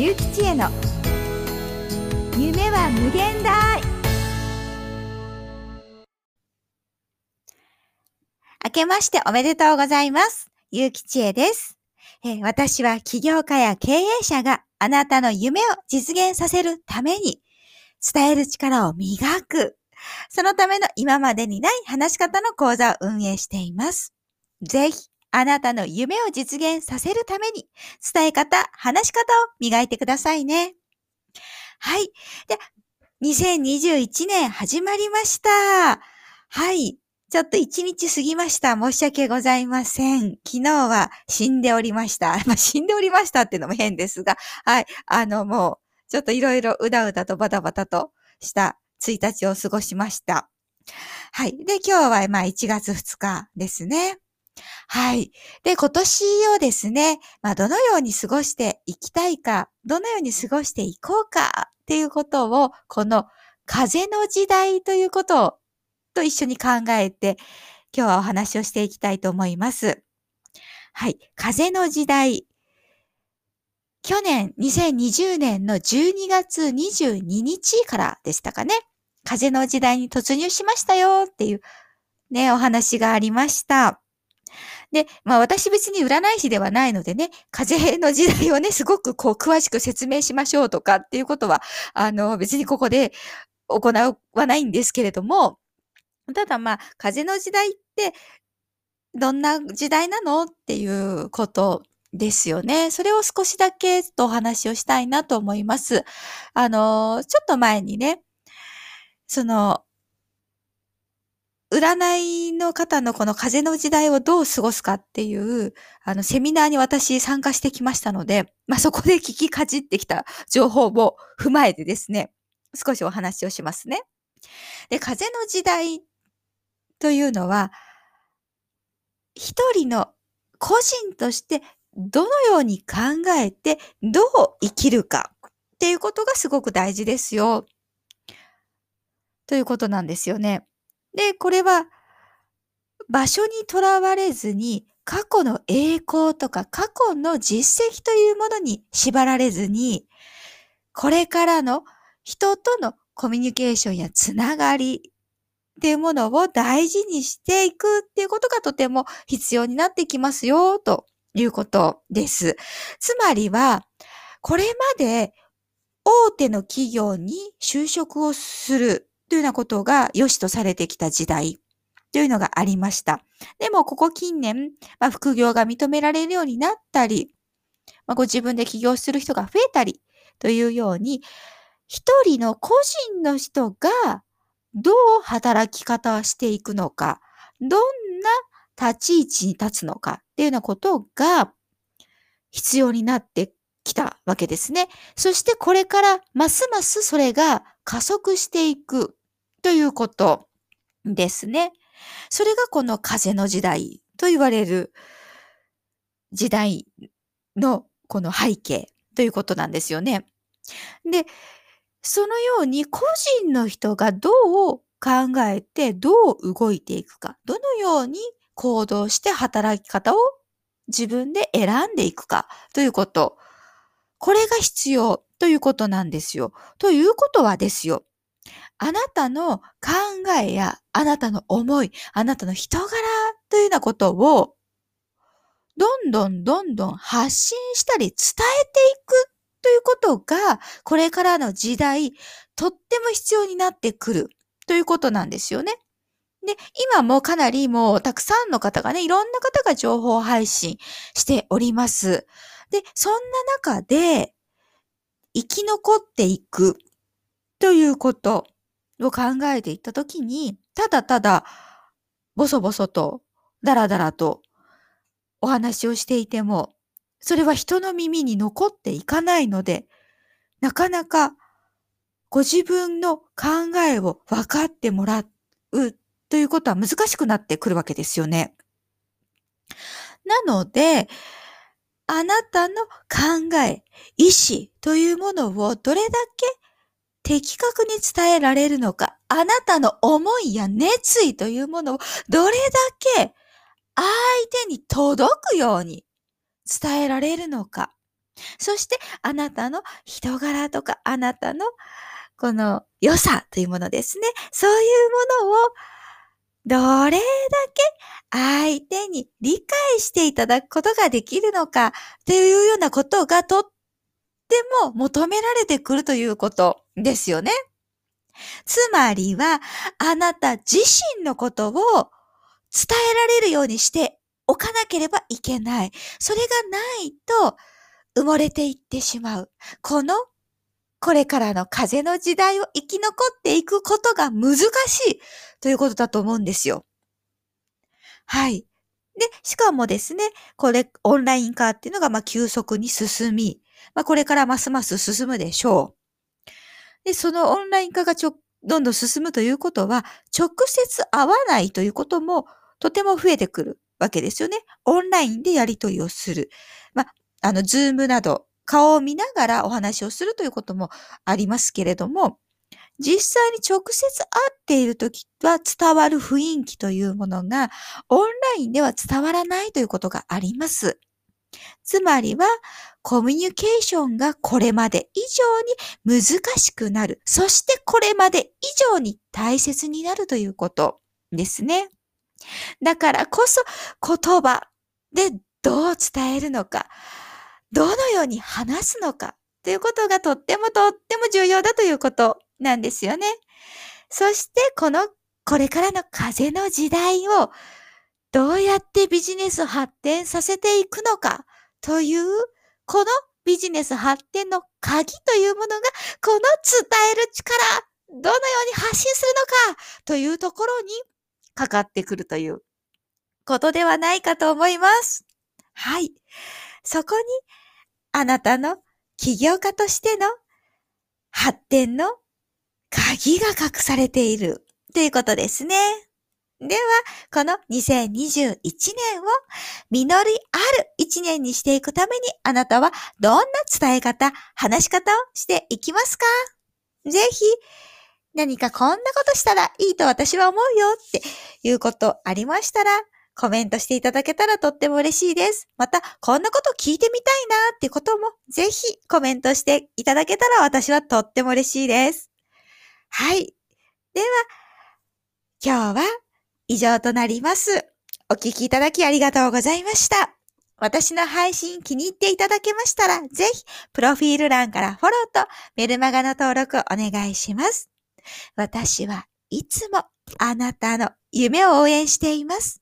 ゆうきちへの夢は無限大明けましておめでとうございます。ゆうきちえです、え、私は起業家や経営者があなたの夢を実現させるために伝える力を磨く。そのための今までにない話し方の講座を運営しています。ぜひあなたの夢を実現させるために、伝え方、話し方を磨いてくださいね。はい。で、2021年始まりました。はい。ちょっと一日過ぎました。申し訳ございません。昨日は死んでおりました。まあ、死んでおりましたっていうのも変ですが、はい。あの、もう、ちょっといろいろうだうだとバタバタとした1日を過ごしました。はい。で、今日はまあ1月2日ですね。はい。で、今年をですね、まあ、どのように過ごしていきたいか、どのように過ごしていこうかっていうことを、この風の時代ということを、と一緒に考えて、今日はお話をしていきたいと思います。はい。風の時代。去年、2020年の12月22日からでしたかね。風の時代に突入しましたよっていうね、お話がありました。で、まあ私別に占い師ではないのでね、風の時代をね、すごくこう詳しく説明しましょうとかっていうことは、あの別にここで行わないんですけれども、ただまあ風の時代ってどんな時代なのっていうことですよね。それを少しだけとお話をしたいなと思います。あの、ちょっと前にね、その、占いの方のこの風の時代をどう過ごすかっていう、あの、セミナーに私参加してきましたので、まあ、そこで聞きかじってきた情報を踏まえてですね、少しお話をしますね。で、風の時代というのは、一人の個人としてどのように考えてどう生きるかっていうことがすごく大事ですよ。ということなんですよね。で、これは場所にとらわれずに過去の栄光とか過去の実績というものに縛られずに、これからの人とのコミュニケーションやつながりっていうものを大事にしていくっていうことがとても必要になってきますよ、ということです。つまりは、これまで大手の企業に就職をするというようなことが良しとされてきた時代というのがありました。でも、ここ近年、まあ、副業が認められるようになったり、まあ、ご自分で起業する人が増えたりというように、一人の個人の人がどう働き方をしていくのか、どんな立ち位置に立つのかっていうようなことが必要になってきたわけですね。そしてこれからますますそれが加速していくということですね。それがこの風の時代と言われる時代のこの背景ということなんですよね。で、そのように個人の人がどう考えてどう動いていくか、どのように行動して働き方を自分で選んでいくかということ。これが必要ということなんですよ。ということはですよ。あなたの考えやあなたの思い、あなたの人柄というようなことを、どんどんどんどん発信したり伝えていくということが、これからの時代、とっても必要になってくるということなんですよね。で、今もかなりもうたくさんの方がね、いろんな方が情報配信しております。で、そんな中で生き残っていくということを考えていったときに、ただただ、ぼそぼそと、だらだらとお話をしていても、それは人の耳に残っていかないので、なかなかご自分の考えを分かってもらうということは難しくなってくるわけですよね。なので、あなたの考え、意志というものをどれだけ的確に伝えられるのか、あなたの思いや熱意というものをどれだけ相手に届くように伝えられるのか。そしてあなたの人柄とかあなたのこの良さというものですね。そういうものをどれだけ相手に理解していただくことができるのかというようなことがとっても求められてくるということですよね。つまりは、あなた自身のことを伝えられるようにしておかなければいけない。それがないと埋もれていってしまう。このこれからの風の時代を生き残っていくことが難しいということだと思うんですよ。はい。で、しかもですね、これ、オンライン化っていうのが、まあ急速に進み、まあ、これからますます進むでしょう。で、そのオンライン化がちょ、どんどん進むということは、直接会わないということもとても増えてくるわけですよね。オンラインでやり取りをする。まあ、あの、ズームなど、顔を見ながらお話をするということもありますけれども、実際に直接会っているときは伝わる雰囲気というものが、オンラインでは伝わらないということがあります。つまりは、コミュニケーションがこれまで以上に難しくなる。そしてこれまで以上に大切になるということですね。だからこそ言葉でどう伝えるのか、どのように話すのかということがとってもとっても重要だということなんですよね。そしてこのこれからの風の時代をどうやってビジネス発展させていくのか？という、このビジネス発展の鍵というものが、この伝える力、どのように発信するのか？というところにかかってくるということではないかと思います。はい。そこに、あなたの起業家としての発展の鍵が隠されているということですね。では、この2021年を実りある一年にしていくためにあなたはどんな伝え方、話し方をしていきますか？ぜひ、何かこんなことしたらいいと私は思うよっていうことありましたら、コメントしていただけたらとっても嬉しいです。また、こんなこと聞いてみたいなってことも、ぜひコメントしていただけたら私はとっても嬉しいです。はい。では、今日は以上となります。お聴きいただきありがとうございました。私の配信気に入っていただけましたら、ぜひ、プロフィール欄からフォローとメルマガの登録お願いします。私はいつもあなたの夢を応援しています。